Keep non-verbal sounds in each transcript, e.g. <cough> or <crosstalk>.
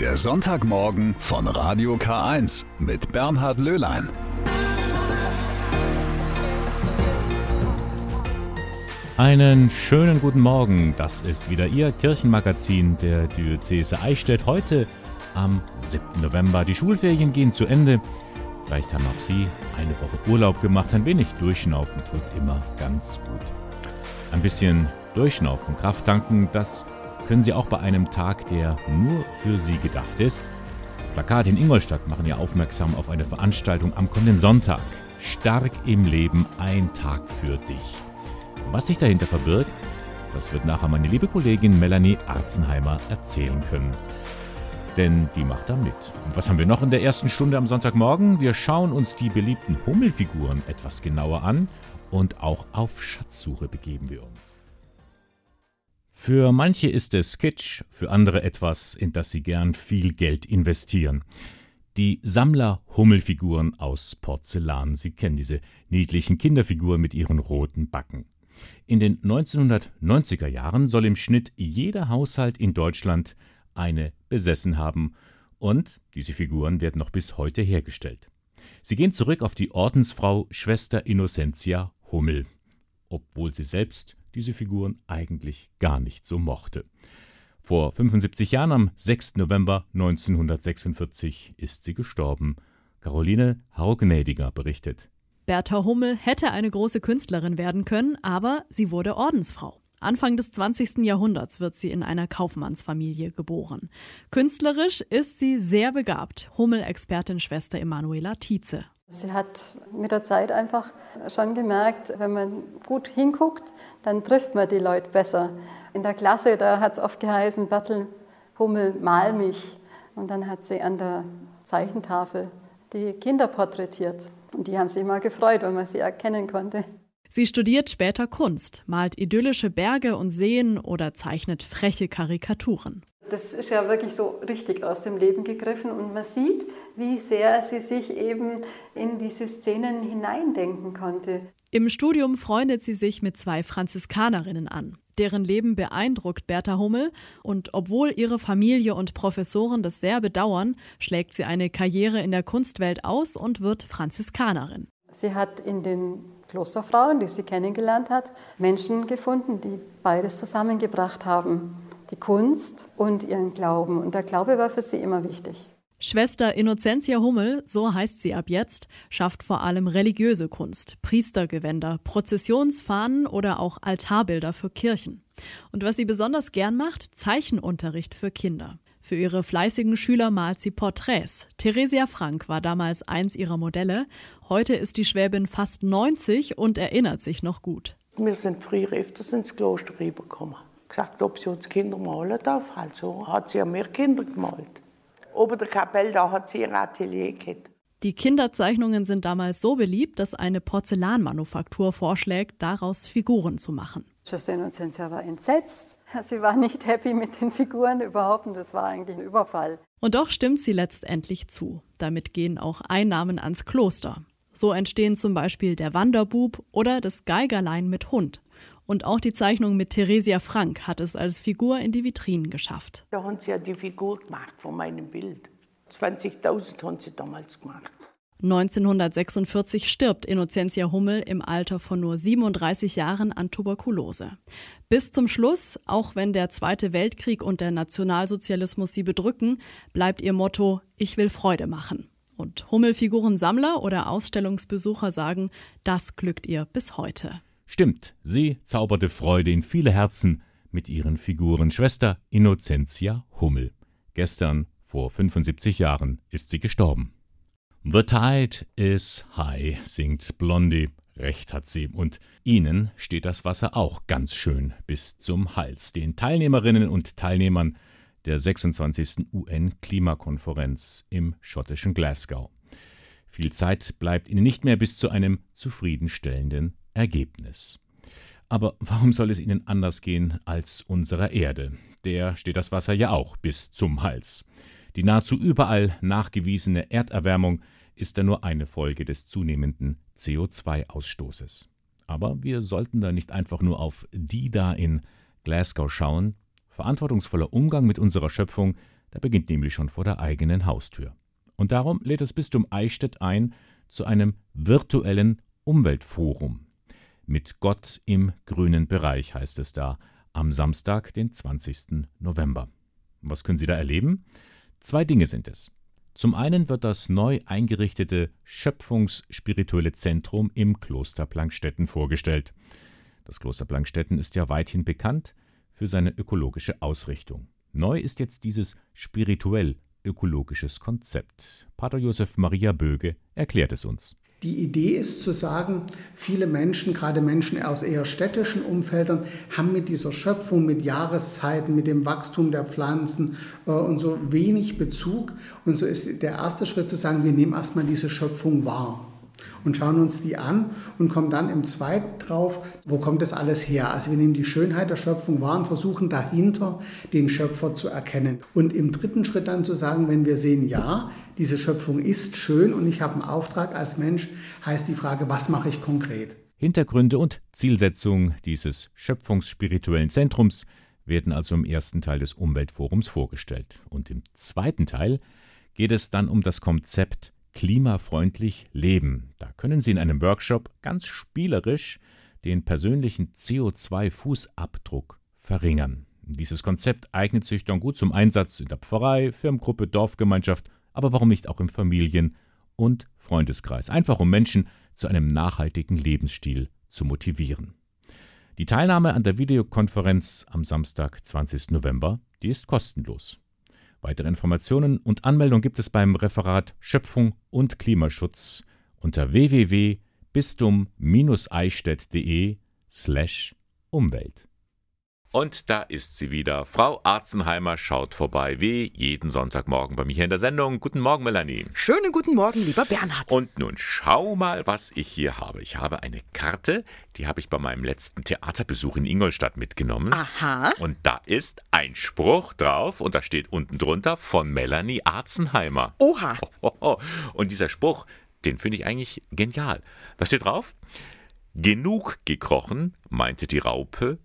Der Sonntagmorgen von Radio K1 mit Bernhard Löhlein. Einen schönen guten Morgen. Das ist wieder Ihr Kirchenmagazin der Diözese Eichstätt. Heute am 7. November. Die Schulferien gehen zu Ende. Vielleicht haben auch Sie eine Woche Urlaub gemacht. Ein wenig durchschnaufen tut immer ganz gut. Ein bisschen durchschnaufen, Kraft tanken, das können Sie auch bei einem Tag, der nur für Sie gedacht ist. Plakate in Ingolstadt machen ja aufmerksam auf eine Veranstaltung am kommenden Sonntag. Stark im Leben, ein Tag für dich. Was sich dahinter verbirgt, das wird nachher meine liebe Kollegin Melanie Arzenheimer erzählen können. Denn die macht da mit. Und was haben wir noch in der ersten Stunde am Sonntagmorgen? Wir schauen uns die beliebten Hummelfiguren etwas genauer an und auch auf Schatzsuche begeben wir uns. Für manche ist es Kitsch, für andere etwas, in das sie gern viel Geld investieren. Die Sammler-Hummelfiguren aus Porzellan. Sie kennen diese niedlichen Kinderfiguren mit ihren roten Backen. In den 1990er Jahren soll im Schnitt jeder Haushalt in Deutschland eine besessen haben und diese Figuren werden noch bis heute hergestellt. Sie gehen zurück auf die Ordensfrau Schwester Innocentia Hummel, obwohl sie selbst diese Figuren eigentlich gar nicht so mochte. Vor 75 Jahren, am 6. November 1946, ist sie gestorben. Caroline Haugnädiger berichtet. Bertha Hummel hätte eine große Künstlerin werden können, aber sie wurde Ordensfrau. Anfang des 20. Jahrhunderts wird sie in einer Kaufmannsfamilie geboren. Künstlerisch ist sie sehr begabt. Hummel-Expertin Schwester Emanuela Tietze. Sie hat mit der Zeit einfach schon gemerkt, wenn man gut hinguckt, dann trifft man die Leute besser. In der Klasse, da hat es oft geheißen, Bertel Hummel, mal mich. Und dann hat sie an der Zeichentafel die Kinder porträtiert. Und die haben sich immer gefreut, wenn man sie erkennen konnte. Sie studiert später Kunst, malt idyllische Berge und Seen oder zeichnet freche Karikaturen. Das ist ja wirklich so richtig aus dem Leben gegriffen und man sieht, wie sehr sie sich eben in diese Szenen hineindenken konnte. Im Studium freundet sie sich mit zwei Franziskanerinnen an. Deren Leben beeindruckt Bertha Hummel und obwohl ihre Familie und Professoren das sehr bedauern, schlägt sie eine Karriere in der Kunstwelt aus und wird Franziskanerin. Sie hat in den Klosterfrauen, die sie kennengelernt hat, Menschen gefunden, die beides zusammengebracht haben die Kunst und ihren Glauben. Und der Glaube war für sie immer wichtig. Schwester Innocentia Hummel, so heißt sie ab jetzt, schafft vor allem religiöse Kunst, Priestergewänder, Prozessionsfahnen oder auch Altarbilder für Kirchen. Und was sie besonders gern macht, Zeichenunterricht für Kinder. Für ihre fleißigen Schüler malt sie Porträts. Theresia Frank war damals eins ihrer Modelle. Heute ist die Schwäbin fast 90 und erinnert sich noch gut. Wir sind früher öfters ins Kloster rübergekommen gesagt, ob sie uns Kinder malen darf. Also hat sie ja mehr Kinder gemalt. Ober der Kapelle, da hat sie ihr Atelier gehabt. Die Kinderzeichnungen sind damals so beliebt, dass eine Porzellanmanufaktur vorschlägt, daraus Figuren zu machen. Schwester Innocentia war entsetzt. <laughs> Sie war nicht happy mit den Figuren überhaupt und das war eigentlich ein Überfall. Und doch stimmt sie letztendlich zu. Damit gehen auch Einnahmen ans Kloster. So entstehen zum Beispiel der Wanderbub oder das Geigerlein mit Hund. Und auch die Zeichnung mit Theresia Frank hat es als Figur in die Vitrinen geschafft. Da haben sie ja die Figur gemacht von meinem Bild. 20.000 haben sie damals gemacht. 1946 stirbt Innocentia Hummel im Alter von nur 37 Jahren an Tuberkulose. Bis zum Schluss, auch wenn der Zweite Weltkrieg und der Nationalsozialismus sie bedrücken, bleibt ihr Motto Ich will Freude machen. Und Hummelfigurensammler oder Ausstellungsbesucher sagen, das glückt ihr bis heute. Stimmt, sie zauberte Freude in viele Herzen mit ihren Figuren. Schwester Innocentia Hummel. Gestern, vor 75 Jahren, ist sie gestorben. The tide is high, singt Blondie. Recht hat sie. Und ihnen steht das Wasser auch ganz schön bis zum Hals. Den Teilnehmerinnen und Teilnehmern der 26. UN-Klimakonferenz im schottischen Glasgow. Viel Zeit bleibt ihnen nicht mehr bis zu einem zufriedenstellenden Ergebnis. Aber warum soll es ihnen anders gehen als unserer Erde? Der steht das Wasser ja auch bis zum Hals. Die nahezu überall nachgewiesene Erderwärmung ist da nur eine Folge des zunehmenden CO2-Ausstoßes. Aber wir sollten da nicht einfach nur auf die da in Glasgow schauen. Verantwortungsvoller Umgang mit unserer Schöpfung, Der beginnt nämlich schon vor der eigenen Haustür. Und darum lädt das Bistum Eichstätt ein zu einem virtuellen Umweltforum. Mit Gott im grünen Bereich heißt es da, am Samstag, den 20. November. Was können Sie da erleben? Zwei Dinge sind es. Zum einen wird das neu eingerichtete Schöpfungsspirituelle Zentrum im Kloster Plankstetten vorgestellt. Das Kloster Plankstetten ist ja weithin bekannt für seine ökologische Ausrichtung. Neu ist jetzt dieses spirituell ökologisches Konzept. Pater Josef Maria Böge erklärt es uns. Die Idee ist zu sagen, viele Menschen, gerade Menschen aus eher städtischen Umfeldern, haben mit dieser Schöpfung, mit Jahreszeiten, mit dem Wachstum der Pflanzen äh, und so wenig Bezug. Und so ist der erste Schritt zu sagen, wir nehmen erstmal diese Schöpfung wahr und schauen uns die an und kommen dann im zweiten drauf, wo kommt das alles her? Also wir nehmen die Schönheit der Schöpfung wahr und versuchen dahinter den Schöpfer zu erkennen. Und im dritten Schritt dann zu sagen, wenn wir sehen, ja, diese Schöpfung ist schön und ich habe einen Auftrag als Mensch, heißt die Frage, was mache ich konkret? Hintergründe und Zielsetzung dieses schöpfungsspirituellen Zentrums werden also im ersten Teil des Umweltforums vorgestellt. Und im zweiten Teil geht es dann um das Konzept klimafreundlich leben. Da können Sie in einem Workshop ganz spielerisch den persönlichen CO2-Fußabdruck verringern. Dieses Konzept eignet sich dann gut zum Einsatz in der Pfarrei, Firmengruppe, Dorfgemeinschaft, aber warum nicht auch im Familien- und Freundeskreis, einfach um Menschen zu einem nachhaltigen Lebensstil zu motivieren. Die Teilnahme an der Videokonferenz am Samstag, 20. November, die ist kostenlos. Weitere Informationen und Anmeldung gibt es beim Referat Schöpfung und Klimaschutz unter www.bistum-eichstätt.de slash Umwelt. Und da ist sie wieder. Frau Arzenheimer schaut vorbei, wie jeden Sonntagmorgen bei mir hier in der Sendung. Guten Morgen, Melanie. Schönen guten Morgen, lieber Bernhard. Und nun schau mal, was ich hier habe. Ich habe eine Karte, die habe ich bei meinem letzten Theaterbesuch in Ingolstadt mitgenommen. Aha. Und da ist ein Spruch drauf und da steht unten drunter von Melanie Arzenheimer. Oha. Und dieser Spruch, den finde ich eigentlich genial. Da steht drauf, genug gekrochen, meinte die Raupe,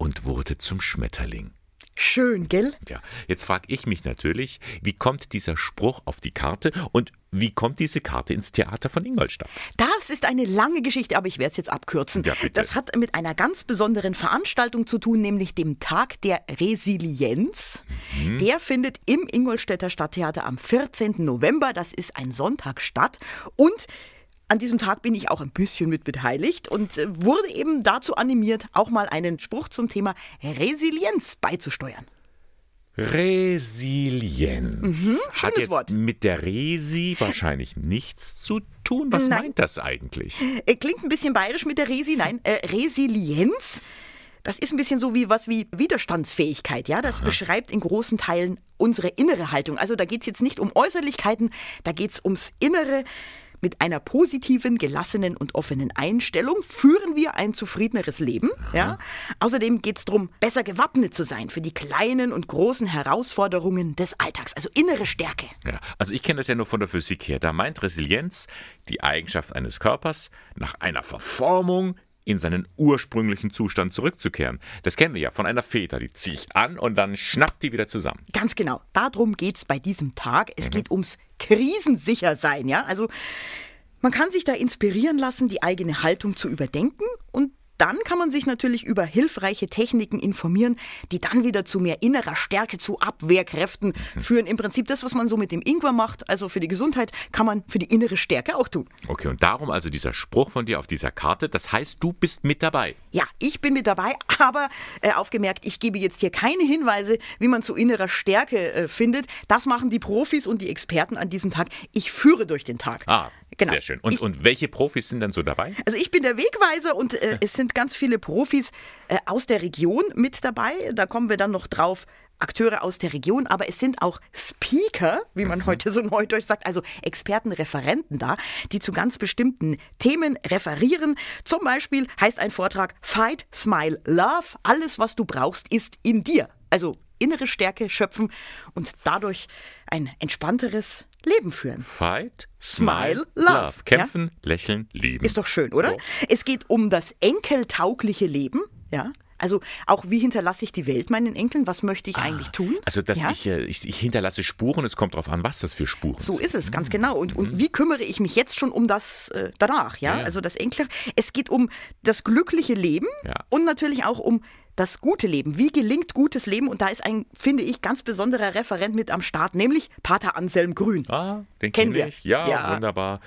und wurde zum Schmetterling. Schön, gell? Ja, jetzt frage ich mich natürlich, wie kommt dieser Spruch auf die Karte und wie kommt diese Karte ins Theater von Ingolstadt? Das ist eine lange Geschichte, aber ich werde es jetzt abkürzen. Ja, bitte. Das hat mit einer ganz besonderen Veranstaltung zu tun, nämlich dem Tag der Resilienz. Mhm. Der findet im Ingolstädter Stadttheater am 14. November, das ist ein Sonntag statt und an diesem Tag bin ich auch ein bisschen mit beteiligt und äh, wurde eben dazu animiert, auch mal einen Spruch zum Thema Resilienz beizusteuern. Resilienz. Mhm, Hat jetzt Wort. mit der Resi wahrscheinlich nichts zu tun. Was Nein. meint das eigentlich? Äh, Klingt ein bisschen bayerisch mit der Resi. Nein, äh, Resilienz. Das ist ein bisschen so wie was wie Widerstandsfähigkeit, ja. Das beschreibt in großen Teilen unsere innere Haltung. Also da geht es jetzt nicht um Äußerlichkeiten, da geht es ums Innere. Mit einer positiven, gelassenen und offenen Einstellung führen wir ein zufriedeneres Leben. Ja? Außerdem geht es darum, besser gewappnet zu sein für die kleinen und großen Herausforderungen des Alltags. Also innere Stärke. Ja, also ich kenne das ja nur von der Physik her. Da meint Resilienz die Eigenschaft eines Körpers, nach einer Verformung in seinen ursprünglichen Zustand zurückzukehren. Das kennen wir ja von einer Feder. Die ziehe ich an und dann schnappt die wieder zusammen. Ganz genau. Darum geht es bei diesem Tag. Es geht ums Krisensichersein, ja? Also man kann sich da inspirieren lassen, die eigene Haltung zu überdenken und dann kann man sich natürlich über hilfreiche Techniken informieren, die dann wieder zu mehr innerer Stärke, zu Abwehrkräften führen. Im Prinzip das, was man so mit dem Ingwer macht, also für die Gesundheit, kann man für die innere Stärke auch tun. Okay, und darum also dieser Spruch von dir auf dieser Karte. Das heißt, du bist mit dabei. Ja, ich bin mit dabei, <laughs> aber äh, aufgemerkt, ich gebe jetzt hier keine Hinweise, wie man zu innerer Stärke äh, findet. Das machen die Profis und die Experten an diesem Tag. Ich führe durch den Tag. Ah, Genau. sehr schön. Und, Ich- und welche Profis sind dann so dabei? Also ich bin der Wegweiser und äh, es sind ganz viele Profis äh, aus der Region mit dabei. Da kommen wir dann noch drauf. Akteure aus der Region, aber es sind auch Speaker, wie man heute so neudeutsch sagt, also Experten, Referenten da, die zu ganz bestimmten Themen referieren. Zum Beispiel heißt ein Vortrag Fight, Smile, Love. Alles, was du brauchst, ist in dir. Also innere Stärke schöpfen und dadurch ein entspannteres Leben führen. Fight, Smile, Love. Love. Kämpfen, lächeln, lieben. Ist doch schön, oder? Ja. Es geht um das enkeltaugliche Leben, ja. Also auch, wie hinterlasse ich die Welt meinen Enkeln? Was möchte ich Ah, eigentlich tun? Also, dass Ja? ich, äh, ich, ich hinterlasse Spuren, es kommt darauf an, was das für Spuren So sind. ist es, ganz genau. Und, und wie kümmere ich mich jetzt schon um das äh, danach? Ja? Mhm. Ja. also das Enkel. Es geht um das glückliche Leben Ja. und natürlich auch um das gute Leben. Wie gelingt gutes Leben? Und da ist ein, finde ich, ganz besonderer Referent mit am Start, nämlich Pater Anselm Grün. Ah, den Kennen kenne wir. Ja, Ja. wunderbar.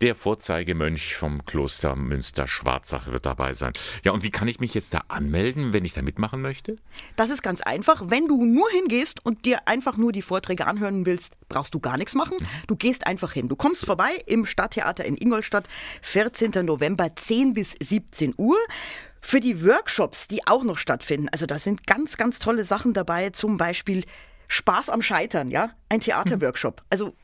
Der Vorzeigemönch vom Kloster Münster-Schwarzach wird dabei sein. Ja, und wie kann ich mich jetzt da anmelden, wenn ich da mitmachen möchte? Das ist ganz einfach. Wenn du nur hingehst und dir einfach nur die Vorträge anhören willst, brauchst du gar nichts machen. Du gehst einfach hin. Du kommst vorbei im Stadttheater in Ingolstadt, 14. November, 10 bis 17 Uhr. Für die Workshops, die auch noch stattfinden, also da sind ganz, ganz tolle Sachen dabei, zum Beispiel Spaß am Scheitern, ja, ein Theaterworkshop. Also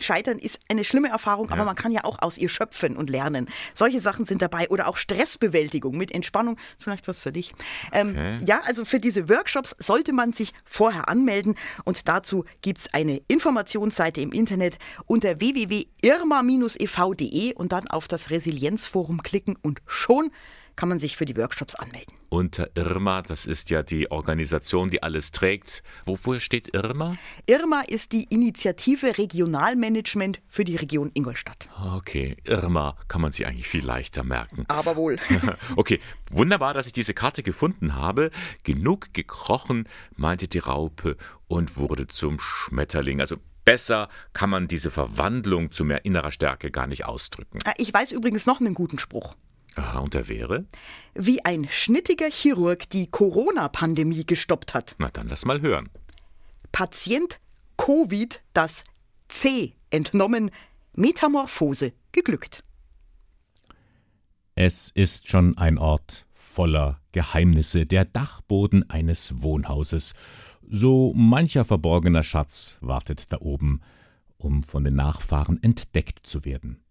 Scheitern ist eine schlimme Erfahrung, aber man kann ja auch aus ihr schöpfen und lernen. Solche Sachen sind dabei oder auch Stressbewältigung mit Entspannung, ist vielleicht was für dich. Ähm, Ja, also für diese Workshops sollte man sich vorher anmelden und dazu gibt es eine Informationsseite im Internet unter www.irma-ev.de und dann auf das Resilienzforum klicken und schon kann man sich für die Workshops anmelden. Unter Irma, das ist ja die Organisation, die alles trägt. Wofür steht Irma? Irma ist die Initiative Regionalmanagement für die Region Ingolstadt. Okay, Irma kann man sich eigentlich viel leichter merken. Aber wohl. <laughs> Okay, wunderbar, dass ich diese Karte gefunden habe. Genug gekrochen, meinte die Raupe und wurde zum Schmetterling. Also besser kann man diese Verwandlung zu mehr innerer Stärke gar nicht ausdrücken. Ah, Ich weiß übrigens noch einen guten Spruch. Aha, und der wäre? Wie ein schnittiger Chirurg die Corona-Pandemie gestoppt hat. Na dann lass mal hören. Patient Covid das C entnommen, Metamorphose geglückt. Es ist schon ein Ort voller Geheimnisse, der Dachboden eines Wohnhauses. So mancher verborgener Schatz wartet da oben, um von den Nachfahren entdeckt zu werden.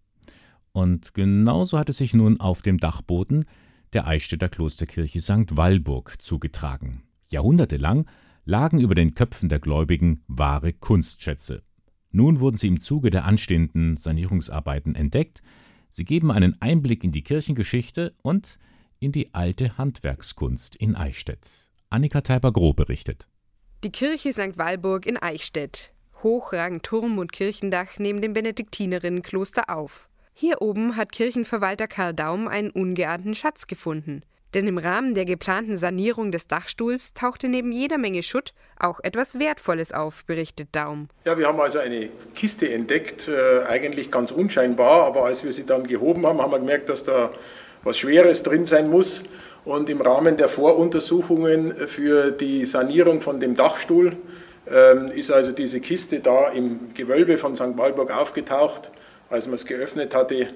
Und genauso hat es sich nun auf dem Dachboden der Eichstätter Klosterkirche St. Walburg zugetragen. Jahrhundertelang lagen über den Köpfen der Gläubigen wahre Kunstschätze. Nun wurden sie im Zuge der anstehenden Sanierungsarbeiten entdeckt. Sie geben einen Einblick in die Kirchengeschichte und in die alte Handwerkskunst in Eichstätt. Annika Teiber-Groh berichtet. Die Kirche St. Walburg in Eichstätt. Hoch ragen Turm und Kirchendach neben dem Benediktinerinnenkloster auf. Hier oben hat Kirchenverwalter Karl Daum einen ungeahnten Schatz gefunden. Denn im Rahmen der geplanten Sanierung des Dachstuhls tauchte neben jeder Menge Schutt auch etwas Wertvolles auf, berichtet Daum. Ja, wir haben also eine Kiste entdeckt, äh, eigentlich ganz unscheinbar, aber als wir sie dann gehoben haben, haben wir gemerkt, dass da was Schweres drin sein muss. Und im Rahmen der Voruntersuchungen für die Sanierung von dem Dachstuhl ähm, ist also diese Kiste da im Gewölbe von St. Walburg aufgetaucht. Als man es geöffnet hatte,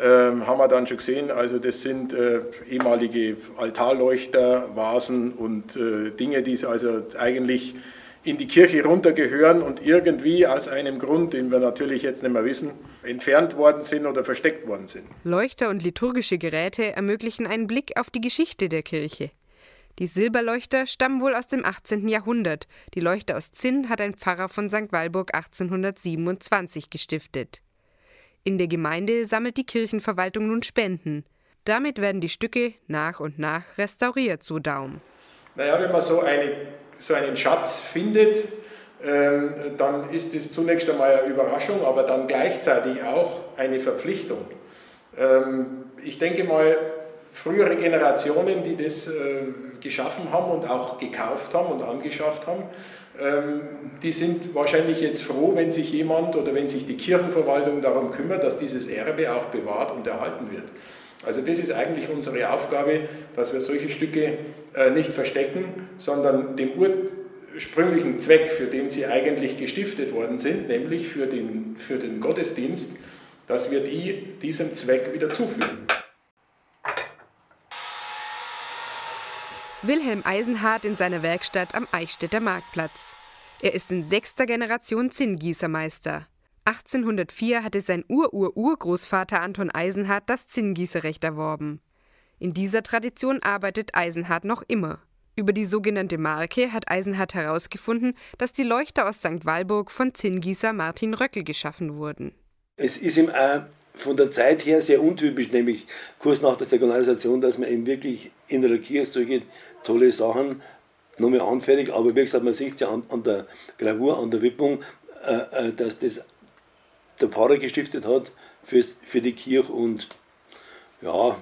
ähm, haben wir dann schon gesehen, also das sind äh, ehemalige Altarleuchter, Vasen und äh, Dinge, die also eigentlich in die Kirche runtergehören und irgendwie aus einem Grund, den wir natürlich jetzt nicht mehr wissen, entfernt worden sind oder versteckt worden sind. Leuchter und liturgische Geräte ermöglichen einen Blick auf die Geschichte der Kirche. Die Silberleuchter stammen wohl aus dem 18. Jahrhundert. Die Leuchter aus Zinn hat ein Pfarrer von St. Walburg 1827 gestiftet. In der Gemeinde sammelt die Kirchenverwaltung nun Spenden. Damit werden die Stücke nach und nach restauriert, so Daum. Naja, wenn man so, eine, so einen Schatz findet, ähm, dann ist es zunächst einmal eine Überraschung, aber dann gleichzeitig auch eine Verpflichtung. Ähm, ich denke mal, frühere Generationen, die das äh, geschaffen haben und auch gekauft haben und angeschafft haben, die sind wahrscheinlich jetzt froh, wenn sich jemand oder wenn sich die Kirchenverwaltung darum kümmert, dass dieses Erbe auch bewahrt und erhalten wird. Also das ist eigentlich unsere Aufgabe, dass wir solche Stücke äh, nicht verstecken, sondern dem ursprünglichen Zweck, für den sie eigentlich gestiftet worden sind, nämlich für den, für den Gottesdienst, dass wir die diesem Zweck wieder zuführen. Wilhelm Eisenhardt in seiner Werkstatt am Eichstätter Marktplatz. Er ist in sechster Generation Zinngießermeister. 1804 hatte sein Ur-Ur-Urgroßvater Anton Eisenhardt das Zinngießerrecht erworben. In dieser Tradition arbeitet Eisenhardt noch immer. Über die sogenannte Marke hat Eisenhardt herausgefunden, dass die Leuchter aus St. Walburg von Zinngießer Martin Röckel geschaffen wurden. Es ist ihm auch von der Zeit her sehr untypisch, nämlich kurz nach der Säkularisation, dass man eben wirklich in der Kirche solche tolle Sachen nochmal anfertigt. Aber wie gesagt, man sieht es ja an, an, der Gravur, an der Wippung, äh, äh dass das der Pfarrer gestiftet hat für, für die Kirche und ja,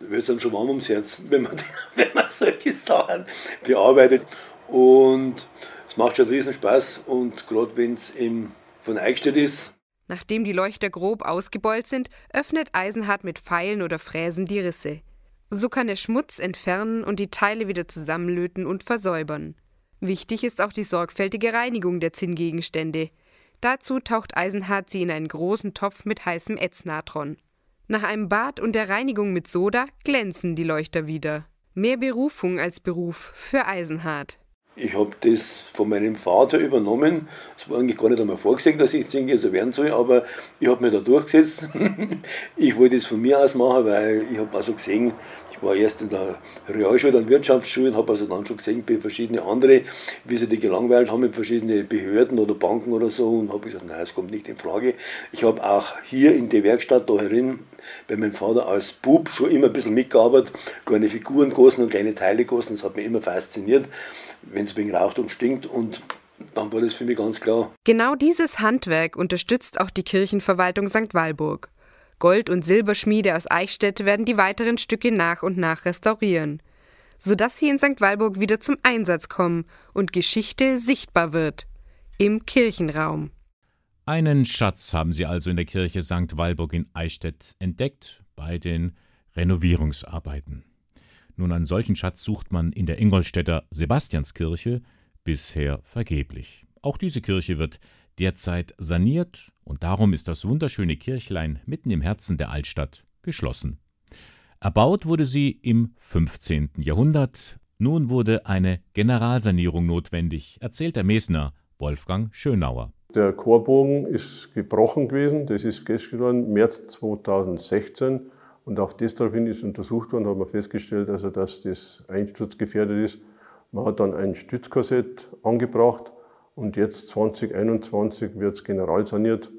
wird dann schon warm ums Herz, <laughs> wenn man, wenn man solche Sachen bearbeitet. Und es macht schon riesen Spaß und gerade wenn es von Eichstätt ist. Nachdem die Leuchter grob ausgebeult sind, öffnet Eisenhardt mit Pfeilen oder Fräsen die Risse. So kann er Schmutz entfernen und die Teile wieder zusammenlöten und versäubern. Wichtig ist auch die sorgfältige Reinigung der Zinngegenstände. Dazu taucht Eisenhardt sie in einen großen Topf mit heißem Ätznatron. Nach einem Bad und der Reinigung mit Soda glänzen die Leuchter wieder. Mehr Berufung als Beruf für Eisenhardt. Ich habe das von meinem Vater übernommen. Es war eigentlich gar nicht einmal vorgesehen, dass ich so werden soll, aber ich habe mich da durchgesetzt. <laughs> ich wollte es von mir aus machen, weil ich habe also gesehen, ich war erst in der Realschule, dann Wirtschaftsschule und habe also dann schon gesehen bei verschiedene andere, wie sie die gelangweilt haben mit verschiedenen Behörden oder Banken oder so und habe gesagt, nein, es kommt nicht in Frage. Ich habe auch hier in der Werkstatt da herin bei meinem Vater als Bub schon immer ein bisschen mitgearbeitet, kleine Figuren gegossen und kleine Teile gegossen, das hat mich immer fasziniert wenn es wegen raucht und stinkt und dann war das für mich ganz klar. Genau dieses Handwerk unterstützt auch die Kirchenverwaltung St. Walburg. Gold- und Silberschmiede aus Eichstätt werden die weiteren Stücke nach und nach restaurieren, sodass sie in St. Walburg wieder zum Einsatz kommen und Geschichte sichtbar wird. Im Kirchenraum. Einen Schatz haben sie also in der Kirche St. Walburg in Eichstätt entdeckt bei den Renovierungsarbeiten. Nun, einen solchen Schatz sucht man in der Ingolstädter Sebastianskirche bisher vergeblich. Auch diese Kirche wird derzeit saniert und darum ist das wunderschöne Kirchlein mitten im Herzen der Altstadt geschlossen. Erbaut wurde sie im 15. Jahrhundert. Nun wurde eine Generalsanierung notwendig, erzählt der Mesner Wolfgang Schönauer. Der Chorbogen ist gebrochen gewesen, das ist worden, März 2016. Und auf das daraufhin ist untersucht worden, hat man festgestellt, also dass das einsturzgefährdet ist. Man hat dann ein Stützkorsett angebracht und jetzt 2021 wird es generalsaniert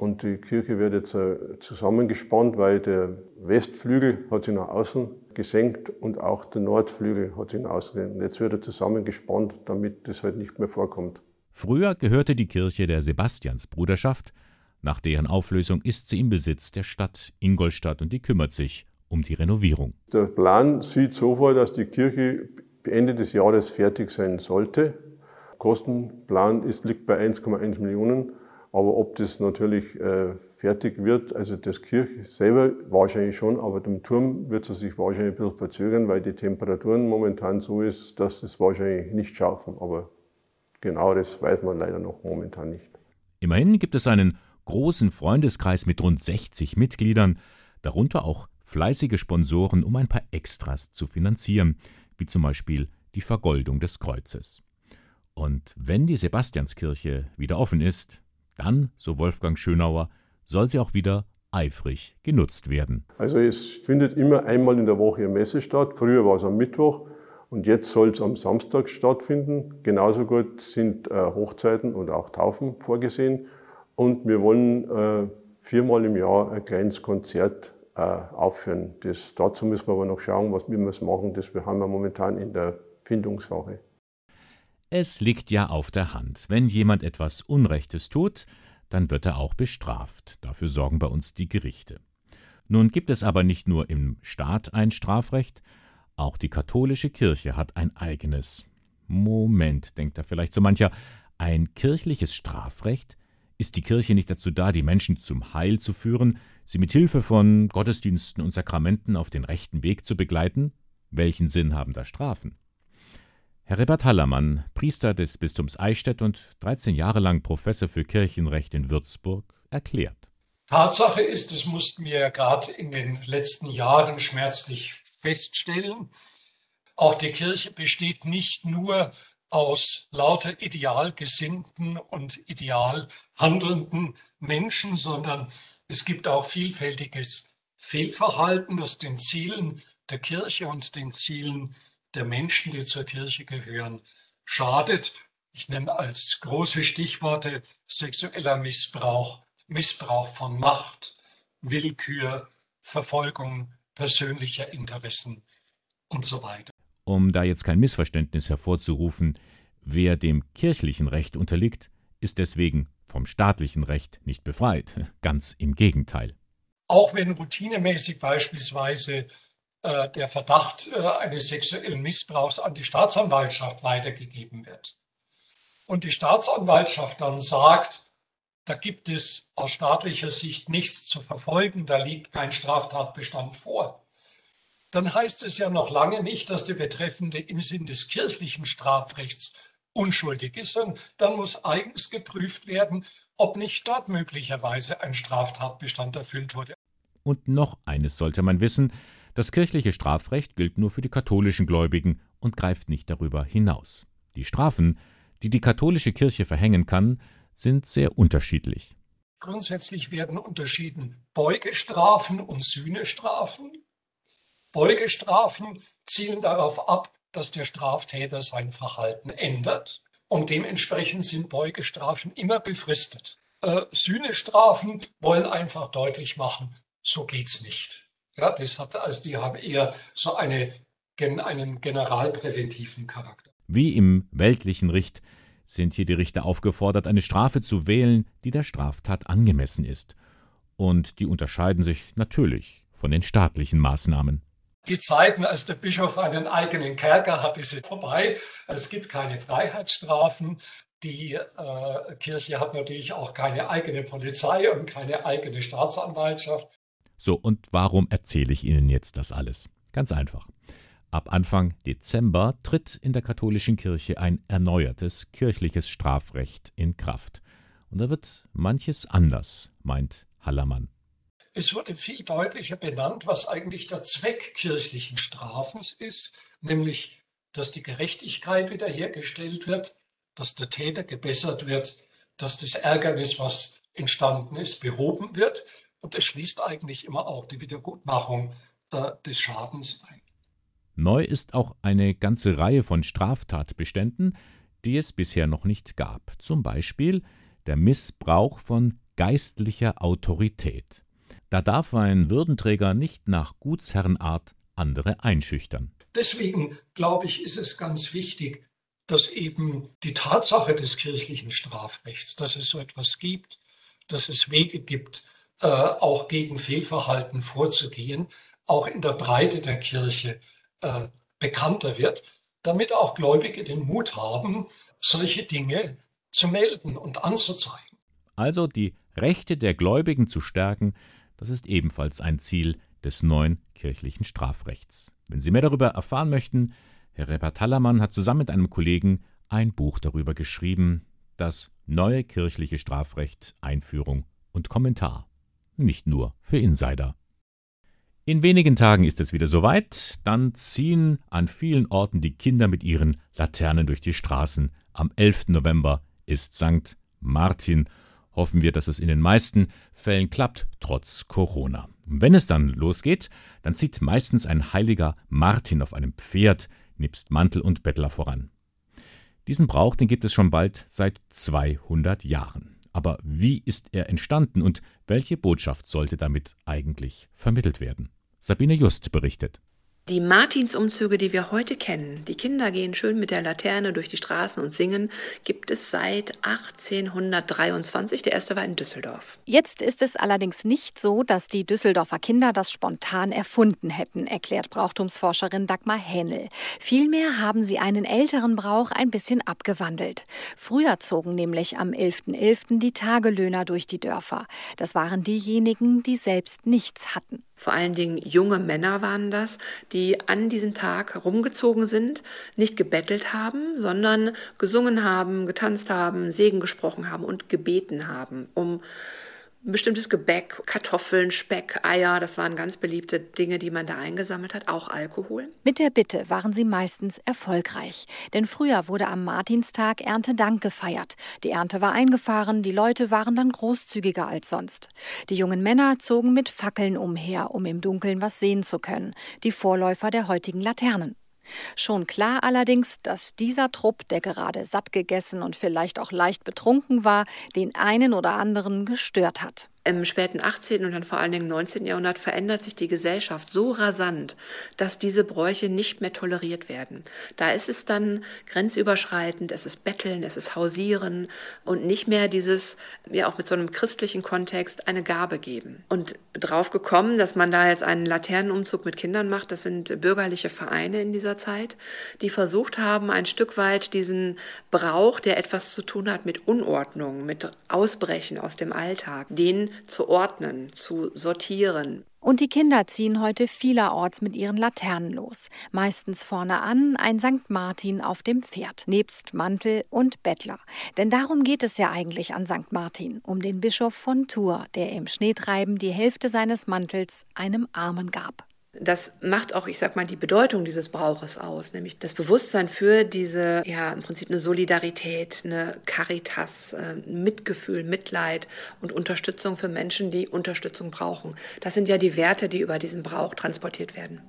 und die Kirche wird jetzt äh, zusammengespannt, weil der Westflügel hat sich nach außen gesenkt und auch der Nordflügel hat sich nach außen gesenkt. Jetzt wird er zusammengespannt, damit das halt nicht mehr vorkommt. Früher gehörte die Kirche der Sebastiansbruderschaft nach deren Auflösung ist sie im Besitz der Stadt Ingolstadt und die kümmert sich um die Renovierung. Der Plan sieht so vor, dass die Kirche Ende des Jahres fertig sein sollte. Kostenplan ist, liegt bei 1,1 Millionen. Aber ob das natürlich äh, fertig wird, also das Kirche selber wahrscheinlich schon, aber dem Turm wird es sich wahrscheinlich ein bisschen verzögern, weil die Temperaturen momentan so ist, dass es wahrscheinlich nicht schaffen. Aber genau das weiß man leider noch momentan nicht. Immerhin gibt es einen großen Freundeskreis mit rund 60 Mitgliedern, darunter auch fleißige Sponsoren, um ein paar Extras zu finanzieren, wie zum Beispiel die Vergoldung des Kreuzes. Und wenn die Sebastianskirche wieder offen ist, dann, so Wolfgang Schönauer, soll sie auch wieder eifrig genutzt werden. Also es findet immer einmal in der Woche eine Messe statt. Früher war es am Mittwoch und jetzt soll es am Samstag stattfinden. Genauso gut sind äh, Hochzeiten und auch Taufen vorgesehen. Und wir wollen äh, viermal im Jahr ein kleines Konzert äh, aufführen. Das, dazu müssen wir aber noch schauen, was, wir machen. Das haben wir momentan in der Findungssache. Es liegt ja auf der Hand. Wenn jemand etwas Unrechtes tut, dann wird er auch bestraft. Dafür sorgen bei uns die Gerichte. Nun gibt es aber nicht nur im Staat ein Strafrecht, auch die katholische Kirche hat ein eigenes. Moment, denkt da vielleicht so mancher, ein kirchliches Strafrecht? Ist die Kirche nicht dazu da, die Menschen zum Heil zu führen, sie mit Hilfe von Gottesdiensten und Sakramenten auf den rechten Weg zu begleiten? Welchen Sinn haben da Strafen? Herr Rebert Hallermann, Priester des Bistums Eichstätt und 13 Jahre lang Professor für Kirchenrecht in Würzburg, erklärt. Tatsache ist, das mussten wir gerade in den letzten Jahren schmerzlich feststellen, auch die Kirche besteht nicht nur aus lauter ideal gesinnten und ideal handelnden Menschen, sondern es gibt auch vielfältiges Fehlverhalten, das den Zielen der Kirche und den Zielen der Menschen, die zur Kirche gehören, schadet. Ich nenne als große Stichworte sexueller Missbrauch, Missbrauch von Macht, Willkür, Verfolgung persönlicher Interessen und so weiter. Um da jetzt kein Missverständnis hervorzurufen, wer dem kirchlichen Recht unterliegt, ist deswegen vom staatlichen Recht nicht befreit. <laughs> Ganz im Gegenteil. Auch wenn routinemäßig beispielsweise äh, der Verdacht äh, eines sexuellen Missbrauchs an die Staatsanwaltschaft weitergegeben wird und die Staatsanwaltschaft dann sagt, da gibt es aus staatlicher Sicht nichts zu verfolgen, da liegt kein Straftatbestand vor, dann heißt es ja noch lange nicht, dass der Betreffende im Sinn des kirchlichen Strafrechts unschuldig ist, sondern dann muss eigens geprüft werden, ob nicht dort möglicherweise ein Straftatbestand erfüllt wurde. Und noch eines sollte man wissen, das kirchliche Strafrecht gilt nur für die katholischen Gläubigen und greift nicht darüber hinaus. Die Strafen, die die katholische Kirche verhängen kann, sind sehr unterschiedlich. Grundsätzlich werden unterschieden Beugestrafen und Sühnestrafen. Beugestrafen zielen darauf ab, dass der Straftäter sein Verhalten ändert und dementsprechend sind Beugestrafen immer befristet. Äh, Sühnestrafen wollen einfach deutlich machen, so geht's nicht. Ja, das hat, also die haben eher so eine, einen generalpräventiven Charakter. Wie im weltlichen Richt sind hier die Richter aufgefordert, eine Strafe zu wählen, die der Straftat angemessen ist. Und die unterscheiden sich natürlich von den staatlichen Maßnahmen. Die Zeiten, als der Bischof einen eigenen Kerker hatte, sind vorbei. Es gibt keine Freiheitsstrafen. Die äh, Kirche hat natürlich auch keine eigene Polizei und keine eigene Staatsanwaltschaft. So, und warum erzähle ich Ihnen jetzt das alles? Ganz einfach. Ab Anfang Dezember tritt in der katholischen Kirche ein erneuertes kirchliches Strafrecht in Kraft. Und da wird manches anders, meint Hallermann. Es wurde viel deutlicher benannt, was eigentlich der Zweck kirchlichen Strafens ist, nämlich, dass die Gerechtigkeit wiederhergestellt wird, dass der Täter gebessert wird, dass das Ärgernis, was entstanden ist, behoben wird. Und es schließt eigentlich immer auch die Wiedergutmachung äh, des Schadens ein. Neu ist auch eine ganze Reihe von Straftatbeständen, die es bisher noch nicht gab. Zum Beispiel der Missbrauch von geistlicher Autorität. Da darf ein Würdenträger nicht nach Gutsherrenart andere einschüchtern. Deswegen glaube ich, ist es ganz wichtig, dass eben die Tatsache des kirchlichen Strafrechts, dass es so etwas gibt, dass es Wege gibt, äh, auch gegen Fehlverhalten vorzugehen, auch in der Breite der Kirche äh, bekannter wird, damit auch Gläubige den Mut haben, solche Dinge zu melden und anzuzeigen. Also die Rechte der Gläubigen zu stärken, das ist ebenfalls ein Ziel des neuen kirchlichen Strafrechts. Wenn Sie mehr darüber erfahren möchten, Herr Rebert Hallermann hat zusammen mit einem Kollegen ein Buch darüber geschrieben, das neue kirchliche Strafrecht Einführung und Kommentar. Nicht nur für Insider. In wenigen Tagen ist es wieder soweit, dann ziehen an vielen Orten die Kinder mit ihren Laternen durch die Straßen. Am 11. November ist St. Martin hoffen wir, dass es in den meisten Fällen klappt, trotz Corona. Und wenn es dann losgeht, dann zieht meistens ein heiliger Martin auf einem Pferd nebst Mantel und Bettler voran. Diesen Brauch, den gibt es schon bald seit 200 Jahren. Aber wie ist er entstanden und welche Botschaft sollte damit eigentlich vermittelt werden? Sabine Just berichtet. Die Martinsumzüge, die wir heute kennen, die Kinder gehen schön mit der Laterne durch die Straßen und singen, gibt es seit 1823. Der erste war in Düsseldorf. Jetzt ist es allerdings nicht so, dass die Düsseldorfer Kinder das spontan erfunden hätten, erklärt Brauchtumsforscherin Dagmar Hänel. Vielmehr haben sie einen älteren Brauch ein bisschen abgewandelt. Früher zogen nämlich am 11.11. .11. die Tagelöhner durch die Dörfer. Das waren diejenigen, die selbst nichts hatten. Vor allen Dingen junge Männer waren das, die an diesem Tag rumgezogen sind, nicht gebettelt haben, sondern gesungen haben, getanzt haben, Segen gesprochen haben und gebeten haben, um bestimmtes Gebäck, Kartoffeln, Speck, Eier, das waren ganz beliebte Dinge, die man da eingesammelt hat, auch Alkohol. Mit der Bitte waren sie meistens erfolgreich, denn früher wurde am Martinstag Erntedank gefeiert. Die Ernte war eingefahren, die Leute waren dann großzügiger als sonst. Die jungen Männer zogen mit Fackeln umher, um im Dunkeln was sehen zu können, die Vorläufer der heutigen Laternen. Schon klar allerdings, dass dieser Trupp, der gerade satt gegessen und vielleicht auch leicht betrunken war, den einen oder anderen gestört hat. Im späten 18. und dann vor allen Dingen 19. Jahrhundert verändert sich die Gesellschaft so rasant, dass diese Bräuche nicht mehr toleriert werden. Da ist es dann grenzüberschreitend, es ist Betteln, es ist Hausieren und nicht mehr dieses, ja auch mit so einem christlichen Kontext, eine Gabe geben. Und drauf gekommen, dass man da jetzt einen Laternenumzug mit Kindern macht, das sind bürgerliche Vereine in dieser Zeit, die versucht haben, ein Stück weit diesen Brauch, der etwas zu tun hat mit Unordnung, mit Ausbrechen aus dem Alltag, den zu ordnen, zu sortieren. Und die Kinder ziehen heute vielerorts mit ihren Laternen los. Meistens vorne an ein St. Martin auf dem Pferd, nebst Mantel und Bettler. Denn darum geht es ja eigentlich an St. Martin, um den Bischof von Tours, der im Schneetreiben die Hälfte seines Mantels einem Armen gab. Das macht auch, ich sag mal, die Bedeutung dieses Brauches aus, nämlich das Bewusstsein für diese, ja, im Prinzip eine Solidarität, eine Caritas, äh, Mitgefühl, Mitleid und Unterstützung für Menschen, die Unterstützung brauchen. Das sind ja die Werte, die über diesen Brauch transportiert werden.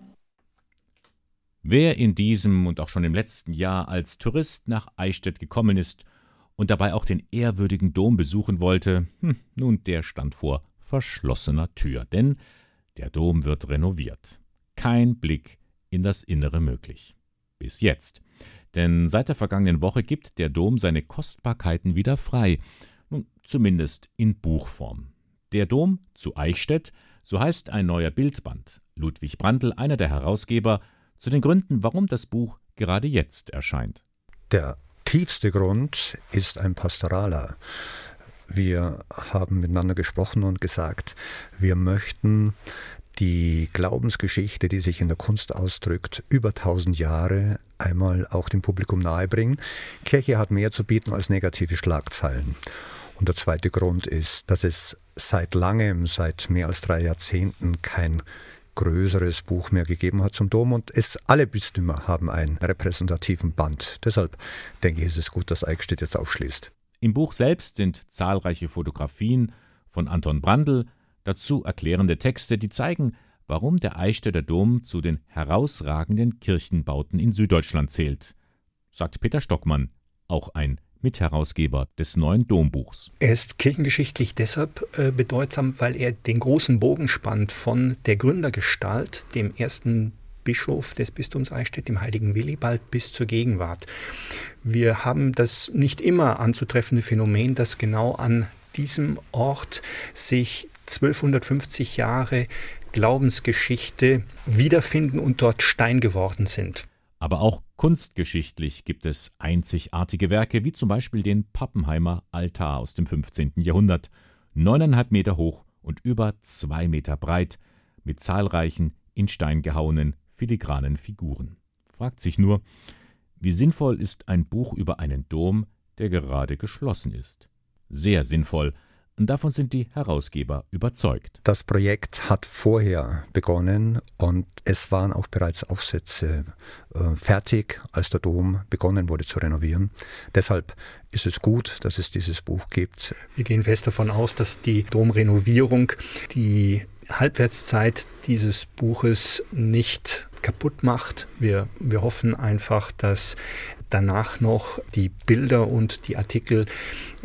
Wer in diesem und auch schon im letzten Jahr als Tourist nach Eichstätt gekommen ist und dabei auch den ehrwürdigen Dom besuchen wollte, hm, nun der stand vor verschlossener Tür, denn der Dom wird renoviert. Kein Blick in das Innere möglich. Bis jetzt. Denn seit der vergangenen Woche gibt der Dom seine Kostbarkeiten wieder frei. Nun, zumindest in Buchform. Der Dom zu Eichstätt, so heißt ein neuer Bildband. Ludwig Brandl, einer der Herausgeber, zu den Gründen, warum das Buch gerade jetzt erscheint. Der tiefste Grund ist ein pastoraler. Wir haben miteinander gesprochen und gesagt, wir möchten die Glaubensgeschichte, die sich in der Kunst ausdrückt, über tausend Jahre einmal auch dem Publikum nahebringen. Kirche hat mehr zu bieten als negative Schlagzeilen. Und der zweite Grund ist, dass es seit langem, seit mehr als drei Jahrzehnten kein größeres Buch mehr gegeben hat zum Dom und es alle Bistümer haben einen repräsentativen Band. Deshalb denke ich, ist es gut, dass Eichstätt jetzt aufschließt. Im Buch selbst sind zahlreiche Fotografien von Anton Brandl, dazu erklärende Texte, die zeigen, warum der Eichstätter Dom zu den herausragenden Kirchenbauten in Süddeutschland zählt, sagt Peter Stockmann, auch ein Mitherausgeber des neuen Dombuchs. Er ist kirchengeschichtlich deshalb äh, bedeutsam, weil er den großen Bogen spannt von der Gründergestalt, dem ersten Bischof des Bistums Eichstätt, dem heiligen Willibald, bis zur Gegenwart. Wir haben das nicht immer anzutreffende Phänomen, dass genau an diesem Ort sich 1250 Jahre Glaubensgeschichte wiederfinden und dort Stein geworden sind. Aber auch kunstgeschichtlich gibt es einzigartige Werke, wie zum Beispiel den Pappenheimer Altar aus dem 15. Jahrhundert, neuneinhalb Meter hoch und über zwei Meter breit, mit zahlreichen in Stein gehauenen filigranen Figuren. Fragt sich nur, wie sinnvoll ist ein Buch über einen Dom, der gerade geschlossen ist? Sehr sinnvoll, und davon sind die Herausgeber überzeugt. Das Projekt hat vorher begonnen und es waren auch bereits Aufsätze äh, fertig, als der Dom begonnen wurde zu renovieren. Deshalb ist es gut, dass es dieses Buch gibt. Wir gehen fest davon aus, dass die Domrenovierung die Halbwertszeit dieses Buches nicht kaputt macht. Wir, wir hoffen einfach, dass danach noch die Bilder und die Artikel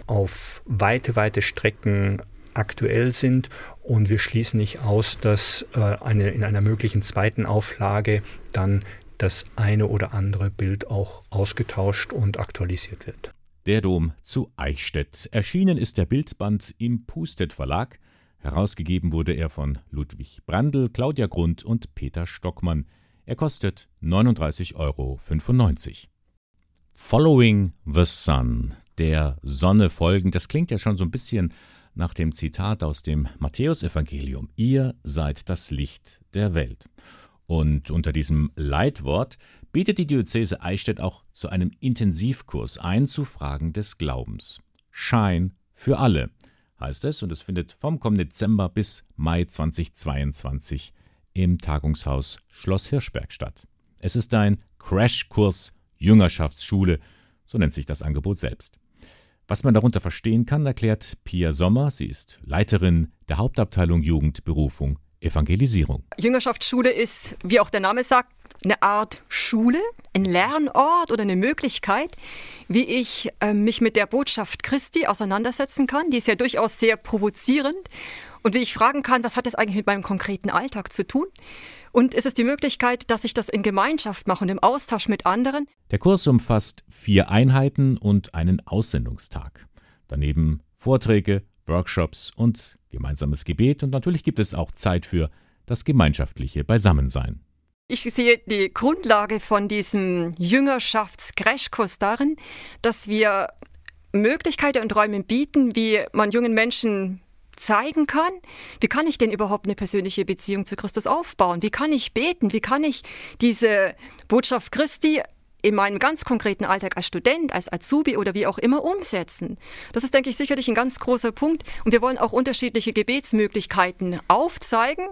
auf weite, weite Strecken aktuell sind und wir schließen nicht aus, dass äh, eine, in einer möglichen zweiten Auflage dann das eine oder andere Bild auch ausgetauscht und aktualisiert wird. Der Dom zu Eichstätt. Erschienen ist der Bildband im Pustet Verlag. Herausgegeben wurde er von Ludwig Brandl, Claudia Grund und Peter Stockmann. Er kostet 39,95 Euro. Following the Sun, der Sonne folgen, das klingt ja schon so ein bisschen nach dem Zitat aus dem Matthäusevangelium. Ihr seid das Licht der Welt. Und unter diesem Leitwort bietet die Diözese Eichstätt auch zu einem Intensivkurs ein zu Fragen des Glaubens. Schein für alle heißt es und es findet vom kommenden Dezember bis Mai 2022 im Tagungshaus Schloss Hirschberg statt. Es ist ein Crashkurs Jüngerschaftsschule, so nennt sich das Angebot selbst. Was man darunter verstehen kann, erklärt Pia Sommer. Sie ist Leiterin der Hauptabteilung Jugend, Berufung Evangelisierung. Jüngerschaftsschule ist, wie auch der Name sagt, eine Art Schule, ein Lernort oder eine Möglichkeit, wie ich äh, mich mit der Botschaft Christi auseinandersetzen kann. Die ist ja durchaus sehr provozierend. Und wie ich fragen kann, was hat das eigentlich mit meinem konkreten Alltag zu tun? Und ist es die Möglichkeit, dass ich das in Gemeinschaft mache und im Austausch mit anderen? Der Kurs umfasst vier Einheiten und einen Aussendungstag. Daneben Vorträge, Workshops und gemeinsames Gebet und natürlich gibt es auch Zeit für das gemeinschaftliche Beisammensein. Ich sehe die Grundlage von diesem Jüngerschafts-Crashkurs darin, dass wir Möglichkeiten und Räume bieten, wie man jungen Menschen zeigen kann, wie kann ich denn überhaupt eine persönliche Beziehung zu Christus aufbauen? Wie kann ich beten? Wie kann ich diese Botschaft Christi in meinem ganz konkreten Alltag als Student, als Azubi oder wie auch immer umsetzen. Das ist, denke ich, sicherlich ein ganz großer Punkt. Und wir wollen auch unterschiedliche Gebetsmöglichkeiten aufzeigen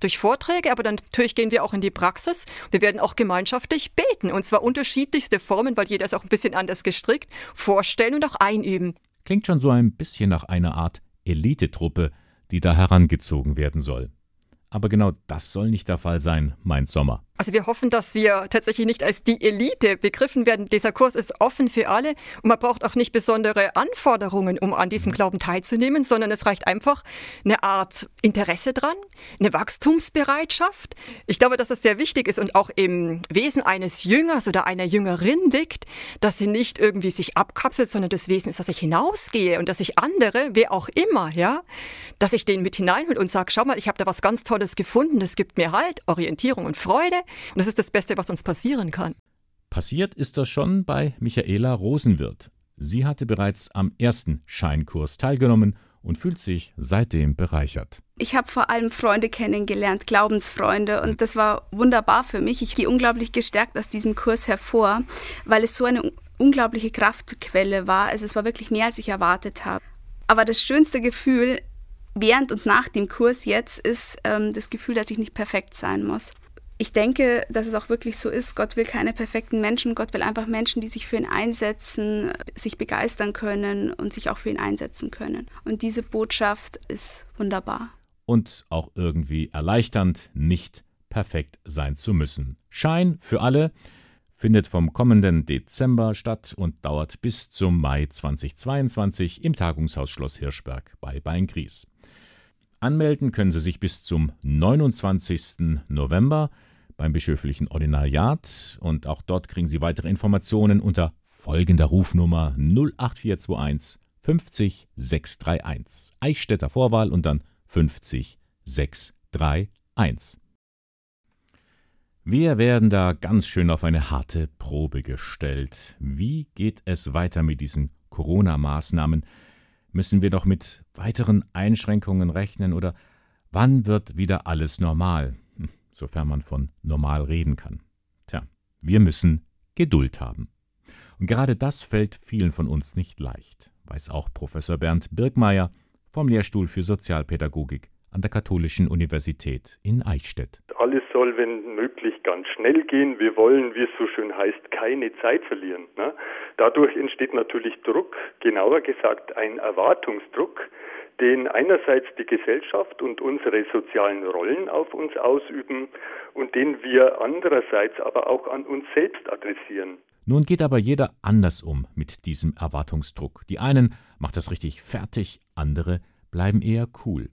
durch Vorträge, aber dann natürlich gehen wir auch in die Praxis. Wir werden auch gemeinschaftlich beten und zwar unterschiedlichste Formen, weil jeder ist auch ein bisschen anders gestrickt, vorstellen und auch einüben. Klingt schon so ein bisschen nach einer Art Elitetruppe, die da herangezogen werden soll. Aber genau das soll nicht der Fall sein, meint Sommer. Also wir hoffen, dass wir tatsächlich nicht als die Elite begriffen werden. Dieser Kurs ist offen für alle und man braucht auch nicht besondere Anforderungen, um an diesem Glauben teilzunehmen, sondern es reicht einfach eine Art Interesse dran, eine Wachstumsbereitschaft. Ich glaube, dass das sehr wichtig ist und auch im Wesen eines Jüngers oder einer Jüngerin liegt, dass sie nicht irgendwie sich abkapselt, sondern das Wesen ist, dass ich hinausgehe und dass ich andere, wer auch immer, ja, dass ich den mit hineinhole und sage, schau mal, ich habe da was ganz Tolles gefunden, das gibt mir Halt, Orientierung und Freude. Und das ist das Beste, was uns passieren kann. Passiert ist das schon bei Michaela Rosenwirth. Sie hatte bereits am ersten Scheinkurs teilgenommen und fühlt sich seitdem bereichert. Ich habe vor allem Freunde kennengelernt, Glaubensfreunde, und das war wunderbar für mich. Ich gehe unglaublich gestärkt aus diesem Kurs hervor, weil es so eine unglaubliche Kraftquelle war. Also es war wirklich mehr, als ich erwartet habe. Aber das schönste Gefühl während und nach dem Kurs jetzt ist ähm, das Gefühl, dass ich nicht perfekt sein muss ich denke, dass es auch wirklich so ist. Gott will keine perfekten Menschen. Gott will einfach Menschen, die sich für ihn einsetzen, sich begeistern können und sich auch für ihn einsetzen können. Und diese Botschaft ist wunderbar. Und auch irgendwie erleichternd, nicht perfekt sein zu müssen. Schein für alle findet vom kommenden Dezember statt und dauert bis zum Mai 2022 im Tagungshaus Schloss Hirschberg bei Beingries. Anmelden können Sie sich bis zum 29. November beim bischöflichen Ordinariat und auch dort kriegen Sie weitere Informationen unter folgender Rufnummer 08421 50 631. Eichstätter Vorwahl und dann 50 631. Wir werden da ganz schön auf eine harte Probe gestellt. Wie geht es weiter mit diesen Corona-Maßnahmen? Müssen wir doch mit weiteren Einschränkungen rechnen oder wann wird wieder alles normal? sofern man von normal reden kann. Tja, wir müssen Geduld haben. Und gerade das fällt vielen von uns nicht leicht, weiß auch Professor Bernd Birkmeier vom Lehrstuhl für Sozialpädagogik an der Katholischen Universität in Eichstätt. Alles soll, wenn möglich, ganz schnell gehen. Wir wollen, wie es so schön heißt, keine Zeit verlieren. Ne? Dadurch entsteht natürlich Druck, genauer gesagt ein Erwartungsdruck, den einerseits die Gesellschaft und unsere sozialen Rollen auf uns ausüben und den wir andererseits aber auch an uns selbst adressieren. Nun geht aber jeder anders um mit diesem Erwartungsdruck. Die einen macht das richtig fertig, andere bleiben eher cool.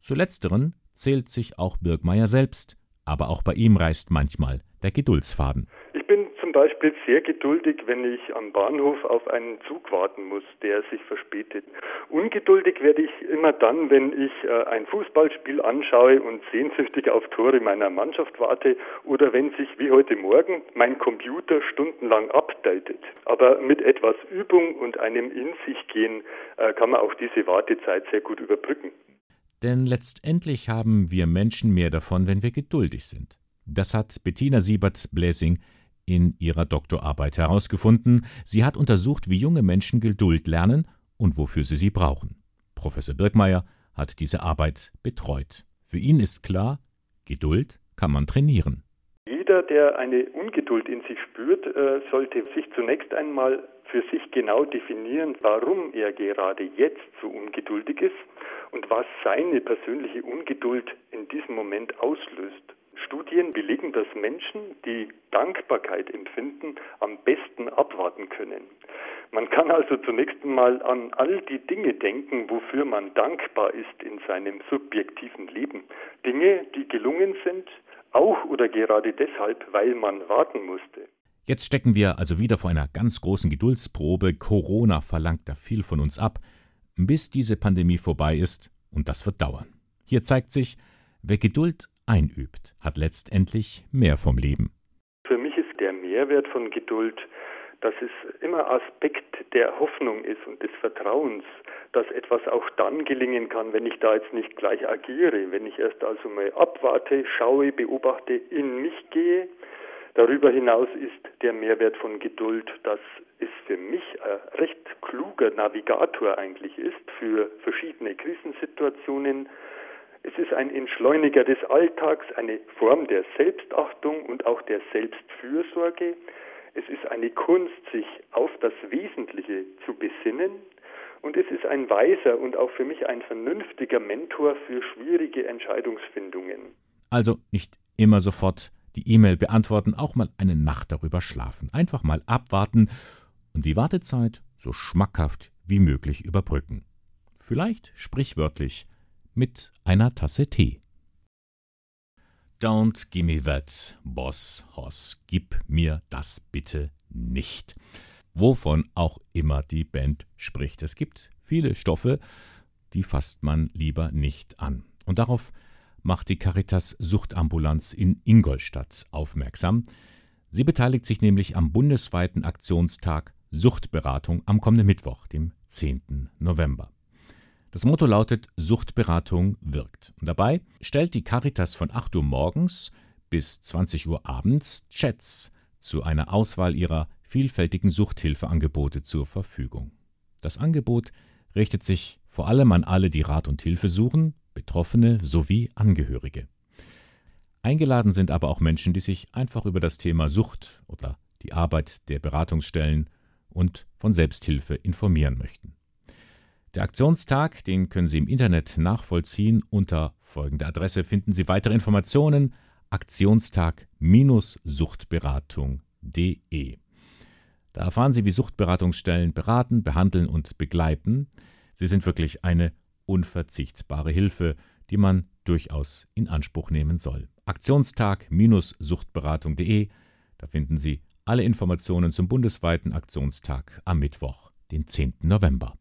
Zu letzteren zählt sich auch Birkmeier selbst, aber auch bei ihm reißt manchmal der Geduldsfaden. Ich bin zum Beispiel sehr geduldig, wenn ich am Bahnhof auf einen Zug warten muss, der sich verspätet. Ungeduldig werde ich immer dann, wenn ich äh, ein Fußballspiel anschaue und sehnsüchtig auf Tore meiner Mannschaft warte oder wenn sich wie heute Morgen mein Computer stundenlang updatet. Aber mit etwas Übung und einem In sich gehen äh, kann man auch diese Wartezeit sehr gut überbrücken. Denn letztendlich haben wir Menschen mehr davon, wenn wir geduldig sind. Das hat Bettina Siebert-Bläsing in ihrer Doktorarbeit herausgefunden. Sie hat untersucht, wie junge Menschen Geduld lernen und wofür sie sie brauchen. Professor Birkmeier hat diese Arbeit betreut. Für ihn ist klar, Geduld kann man trainieren. Jeder, der eine Ungeduld in sich spürt, äh, sollte sich zunächst einmal für sich genau definieren, warum er gerade jetzt so ungeduldig ist und was seine persönliche Ungeduld in diesem Moment auslöst. Studien belegen, dass Menschen, die Dankbarkeit empfinden, am besten abwarten können. Man kann also zunächst einmal an all die Dinge denken, wofür man dankbar ist in seinem subjektiven Leben. Dinge, die gelungen sind, auch oder gerade deshalb, weil man warten musste. Jetzt stecken wir also wieder vor einer ganz großen Geduldsprobe. Corona verlangt da viel von uns ab, bis diese Pandemie vorbei ist, und das wird dauern. Hier zeigt sich, wer Geduld einübt, hat letztendlich mehr vom Leben. Für mich ist der Mehrwert von Geduld, dass es immer Aspekt der Hoffnung ist und des Vertrauens, dass etwas auch dann gelingen kann, wenn ich da jetzt nicht gleich agiere, wenn ich erst also mal abwarte, schaue, beobachte, in mich gehe. Darüber hinaus ist der Mehrwert von Geduld, dass es für mich ein recht kluger Navigator eigentlich ist für verschiedene Krisensituationen, es ist ein Entschleuniger des Alltags, eine Form der Selbstachtung und auch der Selbstfürsorge. Es ist eine Kunst, sich auf das Wesentliche zu besinnen. Und es ist ein weiser und auch für mich ein vernünftiger Mentor für schwierige Entscheidungsfindungen. Also nicht immer sofort die E-Mail beantworten, auch mal eine Nacht darüber schlafen. Einfach mal abwarten und die Wartezeit so schmackhaft wie möglich überbrücken. Vielleicht sprichwörtlich mit einer Tasse Tee. Don't gimme that, Boss Hoss, gib mir das bitte nicht. Wovon auch immer die Band spricht. Es gibt viele Stoffe, die fasst man lieber nicht an. Und darauf macht die Caritas Suchtambulanz in Ingolstadt aufmerksam. Sie beteiligt sich nämlich am bundesweiten Aktionstag Suchtberatung am kommenden Mittwoch, dem 10. November. Das Motto lautet Suchtberatung wirkt. Und dabei stellt die Caritas von 8 Uhr morgens bis 20 Uhr abends Chats zu einer Auswahl ihrer vielfältigen Suchthilfeangebote zur Verfügung. Das Angebot richtet sich vor allem an alle, die Rat und Hilfe suchen, Betroffene sowie Angehörige. Eingeladen sind aber auch Menschen, die sich einfach über das Thema Sucht oder die Arbeit der Beratungsstellen und von Selbsthilfe informieren möchten. Der Aktionstag, den können Sie im Internet nachvollziehen. Unter folgender Adresse finden Sie weitere Informationen: aktionstag-suchtberatung.de. Da erfahren Sie, wie Suchtberatungsstellen beraten, behandeln und begleiten. Sie sind wirklich eine unverzichtbare Hilfe, die man durchaus in Anspruch nehmen soll. Aktionstag-suchtberatung.de. Da finden Sie alle Informationen zum bundesweiten Aktionstag am Mittwoch, den 10. November.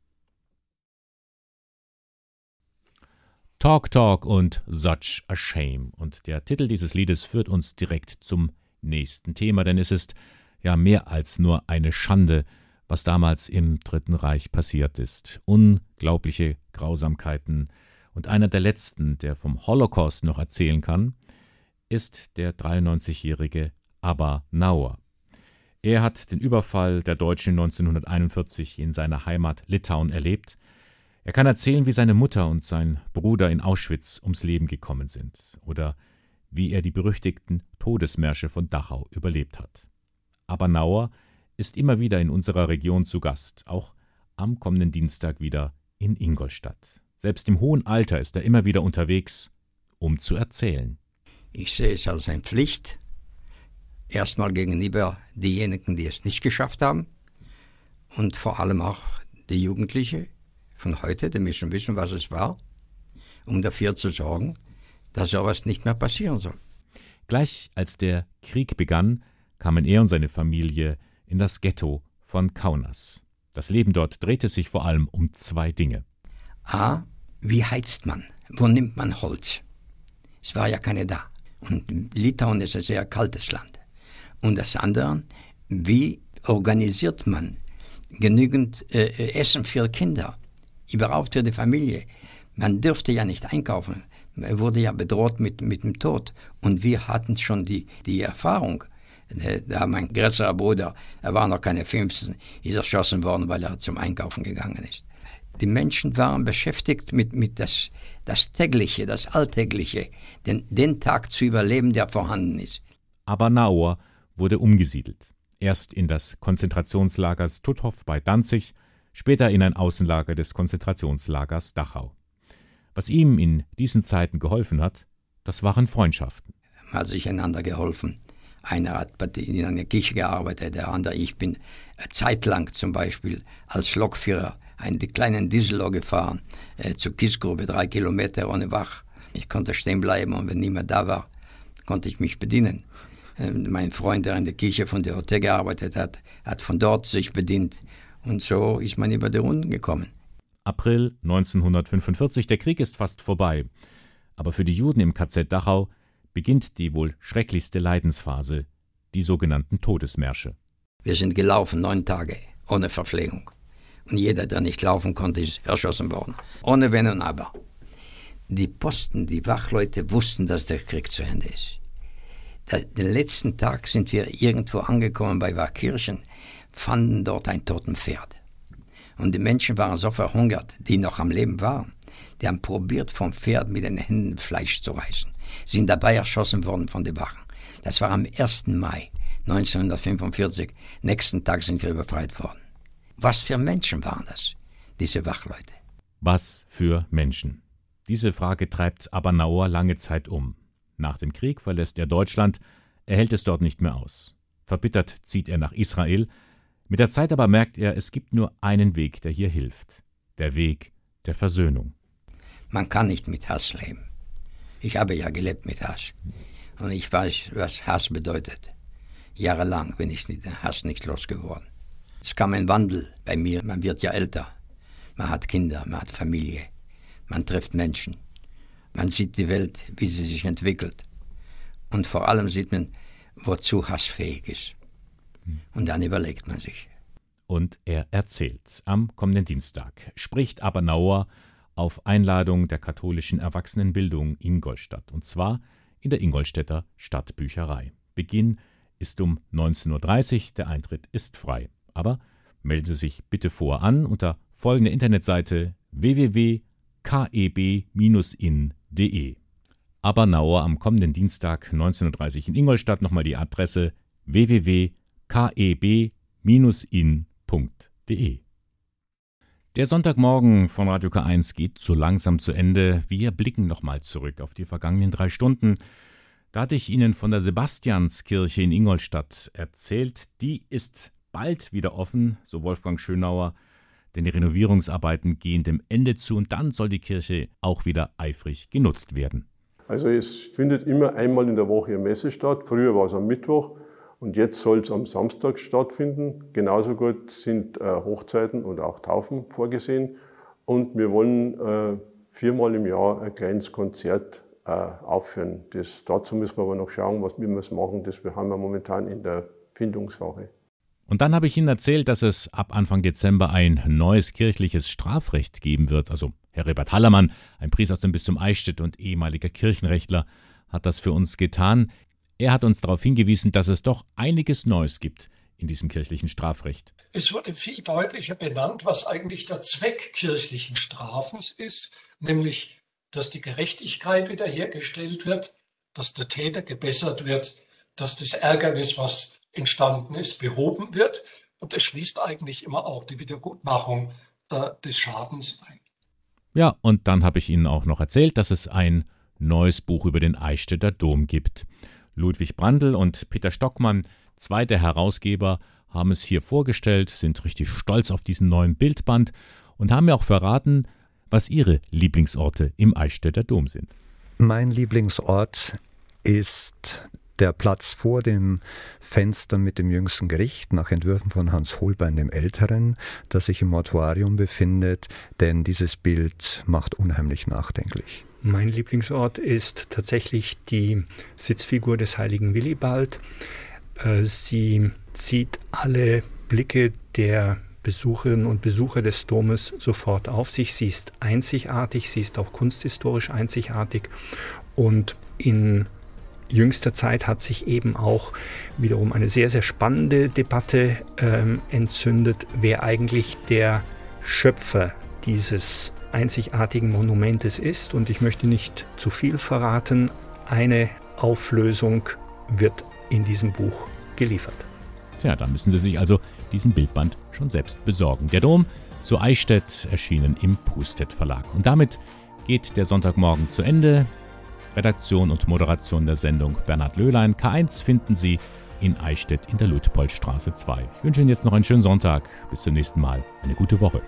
Talk Talk und Such a Shame. Und der Titel dieses Liedes führt uns direkt zum nächsten Thema, denn es ist ja mehr als nur eine Schande, was damals im Dritten Reich passiert ist. Unglaubliche Grausamkeiten. Und einer der letzten, der vom Holocaust noch erzählen kann, ist der 93-jährige Abba Nauer. Er hat den Überfall der Deutschen 1941 in seiner Heimat Litauen erlebt er kann erzählen, wie seine Mutter und sein Bruder in Auschwitz ums Leben gekommen sind oder wie er die berüchtigten Todesmärsche von Dachau überlebt hat. Aber Nauer ist immer wieder in unserer Region zu Gast, auch am kommenden Dienstag wieder in Ingolstadt. Selbst im hohen Alter ist er immer wieder unterwegs, um zu erzählen. Ich sehe es als eine Pflicht, erstmal gegenüber denjenigen, die es nicht geschafft haben und vor allem auch die Jugendlichen, von heute, die müssen wissen, was es war, um dafür zu sorgen, dass sowas nicht mehr passieren soll. Gleich als der Krieg begann, kamen er und seine Familie in das Ghetto von Kaunas. Das Leben dort drehte sich vor allem um zwei Dinge. A. Wie heizt man? Wo nimmt man Holz? Es war ja keine da. Und Litauen ist ein sehr kaltes Land. Und das andere, wie organisiert man genügend äh, Essen für Kinder? überhaupt für die Familie. Man dürfte ja nicht einkaufen. Man wurde ja bedroht mit, mit dem Tod. Und wir hatten schon die, die Erfahrung. Äh, da mein größerer Bruder, er war noch keine 15, ist erschossen worden, weil er zum Einkaufen gegangen ist. Die Menschen waren beschäftigt mit, mit das, das tägliche, das alltägliche, den, den Tag zu überleben, der vorhanden ist. Aber Naur wurde umgesiedelt. Erst in das Konzentrationslager Stutthof bei Danzig, später in ein Außenlager des Konzentrationslagers Dachau. Was ihm in diesen Zeiten geholfen hat, das waren Freundschaften. Man hat sich einander geholfen. Einer hat in einer Kirche gearbeitet, der andere. Ich bin zeitlang zum Beispiel als Lokführer einen kleinen Diesel gefahren äh, zur Kiesgrube, drei Kilometer ohne Wach. Ich konnte stehen bleiben und wenn niemand da war, konnte ich mich bedienen. Äh, mein Freund, der in der Kirche von der Hotel gearbeitet hat, hat von dort sich bedient. Und so ist man über die Runden gekommen. April 1945, der Krieg ist fast vorbei. Aber für die Juden im KZ Dachau beginnt die wohl schrecklichste Leidensphase, die sogenannten Todesmärsche. Wir sind gelaufen neun Tage, ohne Verpflegung. Und jeder, der nicht laufen konnte, ist erschossen worden. Ohne Wenn und Aber. Die Posten, die Wachleute wussten, dass der Krieg zu Ende ist. Den letzten Tag sind wir irgendwo angekommen bei Wachkirchen, fanden dort ein toten Pferd. Und die Menschen waren so verhungert, die noch am Leben waren. Die haben probiert, vom Pferd mit den Händen Fleisch zu reißen. Sind dabei erschossen worden von den Wachen. Das war am 1. Mai 1945. Nächsten Tag sind wir befreit worden. Was für Menschen waren das, diese Wachleute? Was für Menschen? Diese Frage treibt Abenauer lange Zeit um. Nach dem Krieg verlässt er Deutschland, er hält es dort nicht mehr aus. Verbittert zieht er nach Israel. Mit der Zeit aber merkt er, es gibt nur einen Weg, der hier hilft. Der Weg der Versöhnung. Man kann nicht mit Hass leben. Ich habe ja gelebt mit Hass. Und ich weiß, was Hass bedeutet. Jahrelang bin ich den Hass nicht losgeworden. Es kam ein Wandel bei mir. Man wird ja älter. Man hat Kinder, man hat Familie. Man trifft Menschen. Man sieht die Welt, wie sie sich entwickelt. Und vor allem sieht man, wozu Hass fähig ist. Und dann überlegt man sich. Und er erzählt. Am kommenden Dienstag spricht Abenauer auf Einladung der katholischen Erwachsenenbildung Ingolstadt. Und zwar in der Ingolstädter Stadtbücherei. Beginn ist um 19.30 Uhr, der Eintritt ist frei. Aber melden Sie sich bitte vor an unter folgender Internetseite www.keb-in.de. Abernauer am kommenden Dienstag 19.30 Uhr in Ingolstadt nochmal die Adresse www.keb-in.de. Der Sonntagmorgen von Radio K1 geht so langsam zu Ende. Wir blicken nochmal zurück auf die vergangenen drei Stunden. Da hatte ich Ihnen von der Sebastianskirche in Ingolstadt erzählt. Die ist bald wieder offen, so Wolfgang Schönauer, denn die Renovierungsarbeiten gehen dem Ende zu und dann soll die Kirche auch wieder eifrig genutzt werden. Also es findet immer einmal in der Woche eine Messe statt. Früher war es am Mittwoch und jetzt soll es am Samstag stattfinden. Genauso gut sind äh, Hochzeiten und auch Taufen vorgesehen. Und wir wollen äh, viermal im Jahr ein kleines Konzert äh, aufführen. Das, dazu müssen wir aber noch schauen, was, wie wir es machen. Das haben wir momentan in der Findungssache. Und dann habe ich Ihnen erzählt, dass es ab Anfang Dezember ein neues kirchliches Strafrecht geben wird. Also Herr Rebert Hallermann, ein Priester aus dem Bistum Eichstätt und ehemaliger Kirchenrechtler, hat das für uns getan. Er hat uns darauf hingewiesen, dass es doch einiges Neues gibt in diesem kirchlichen Strafrecht. Es wurde viel deutlicher benannt, was eigentlich der Zweck kirchlichen Strafens ist, nämlich, dass die Gerechtigkeit wiederhergestellt wird, dass der Täter gebessert wird, dass das Ärgernis, was entstanden ist, behoben wird. Und es schließt eigentlich immer auch die Wiedergutmachung äh, des Schadens ein. Ja, und dann habe ich Ihnen auch noch erzählt, dass es ein neues Buch über den Eichstätter Dom gibt. Ludwig Brandl und Peter Stockmann, zwei der Herausgeber, haben es hier vorgestellt, sind richtig stolz auf diesen neuen Bildband und haben mir auch verraten, was ihre Lieblingsorte im Eichstätter Dom sind. Mein Lieblingsort ist der Platz vor dem Fenster mit dem jüngsten Gericht nach Entwürfen von Hans Holbein dem Älteren, das sich im Mortuarium befindet, denn dieses Bild macht unheimlich nachdenklich. Mein Lieblingsort ist tatsächlich die Sitzfigur des heiligen Willibald. Äh, sie zieht alle Blicke der Besucherinnen und Besucher des Domes sofort auf sich. Sie ist einzigartig, sie ist auch kunsthistorisch einzigartig und in jüngster Zeit hat sich eben auch wiederum eine sehr, sehr spannende Debatte ähm, entzündet, wer eigentlich der Schöpfer dieses einzigartigen Monumentes ist. Und ich möchte nicht zu viel verraten. Eine Auflösung wird in diesem Buch geliefert. Tja, da müssen Sie sich also diesen Bildband schon selbst besorgen. Der Dom zu Eichstätt erschienen im Pustet Verlag. Und damit geht der Sonntagmorgen zu Ende. Redaktion und Moderation der Sendung Bernhard Löhlein. K1 finden Sie in Eichstätt in der Luitpoldstraße 2. Ich wünsche Ihnen jetzt noch einen schönen Sonntag. Bis zum nächsten Mal. Eine gute Woche.